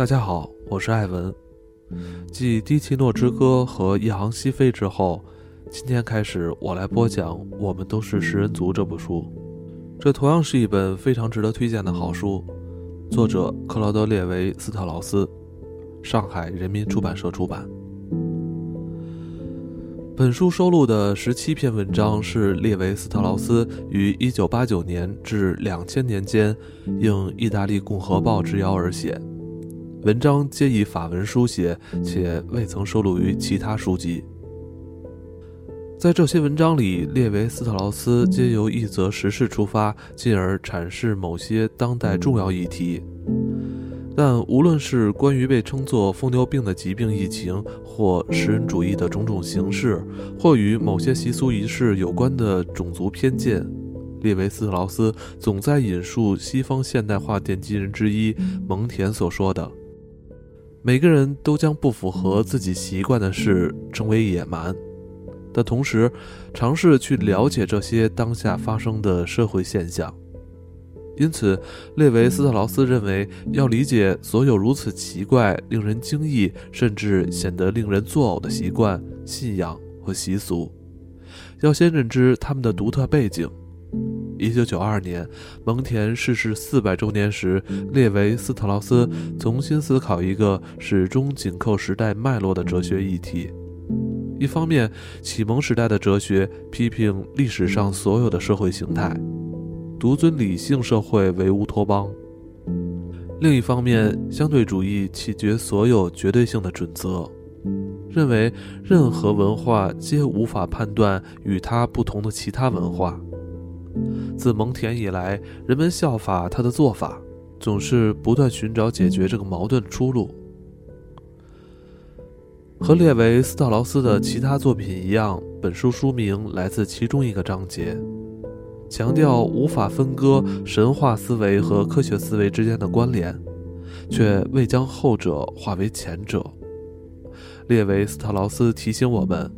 大家好，我是艾文。继《迪奇诺之歌》和《一行西飞》之后，今天开始我来播讲《我们都是食人族》这部书。这同样是一本非常值得推荐的好书，作者克劳德·列维·斯特劳斯，上海人民出版社出版。本书收录的十七篇文章是列维斯特劳斯于一九八九年至两千年间应意大利共和报之邀而写，文章皆以法文书写，且未曾收录于其他书籍。在这些文章里，列维斯特劳斯皆由一则时事出发，进而阐释某些当代重要议题。但无论是关于被称作疯牛病的疾病疫情，或食人主义的种种形式，或与某些习俗仪式有关的种族偏见，列维斯特劳斯总在引述西方现代化奠基人之一蒙田所说的：“每个人都将不符合自己习惯的事称为野蛮。”的同时，尝试去了解这些当下发生的社会现象。因此，列维斯特劳斯认为，要理解所有如此奇怪、令人惊异，甚至显得令人作呕的习惯、信仰和习俗，要先认知他们的独特背景。一九九二年，蒙田逝世四百周年时，列维斯特劳斯重新思考一个始终紧扣时代脉络的哲学议题：一方面，启蒙时代的哲学批评历史上所有的社会形态。独尊理性社会为乌托邦。另一方面，相对主义弃绝所有绝对性的准则，认为任何文化皆无法判断与它不同的其他文化。自蒙田以来，人们效法他的做法，总是不断寻找解决这个矛盾的出路。和列维斯特劳斯的其他作品一样，本书书名来自其中一个章节。强调无法分割神话思维和科学思维之间的关联，却未将后者化为前者。列维斯特劳斯提醒我们，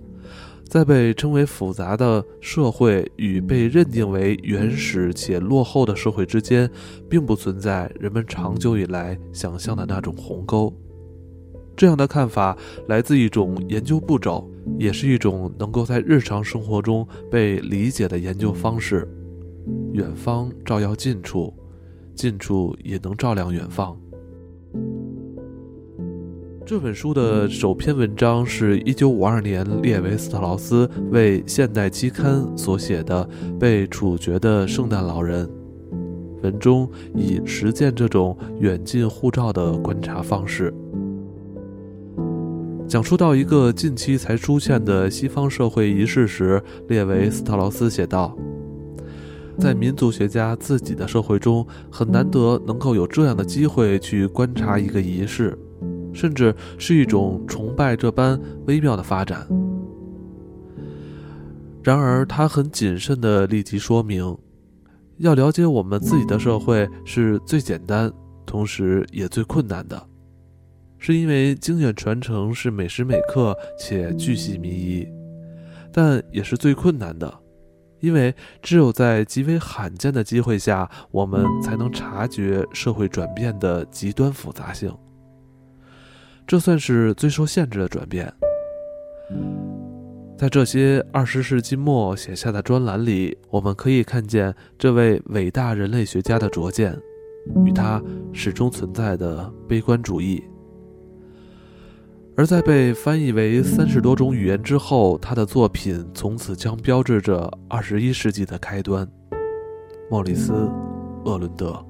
在被称为复杂的社会与被认定为原始且落后的社会之间，并不存在人们长久以来想象的那种鸿沟。这样的看法来自一种研究步骤，也是一种能够在日常生活中被理解的研究方式。远方照耀近处，近处也能照亮远方。这本书的首篇文章是一九五二年列维斯特劳斯为《现代期刊》所写的《被处决的圣诞老人》。文中以实践这种远近护照的观察方式，讲述到一个近期才出现的西方社会仪式时，列维斯特劳斯写道。在民族学家自己的社会中，很难得能够有这样的机会去观察一个仪式，甚至是一种崇拜这般微妙的发展。然而，他很谨慎地立即说明，要了解我们自己的社会是最简单，同时也最困难的，是因为经验传承是每时每刻且巨细靡遗，但也是最困难的。因为只有在极为罕见的机会下，我们才能察觉社会转变的极端复杂性。这算是最受限制的转变。在这些二十世纪末写下的专栏里，我们可以看见这位伟大人类学家的拙见，与他始终存在的悲观主义。而在被翻译为三十多种语言之后，他的作品从此将标志着二十一世纪的开端。莫里斯·厄伦德。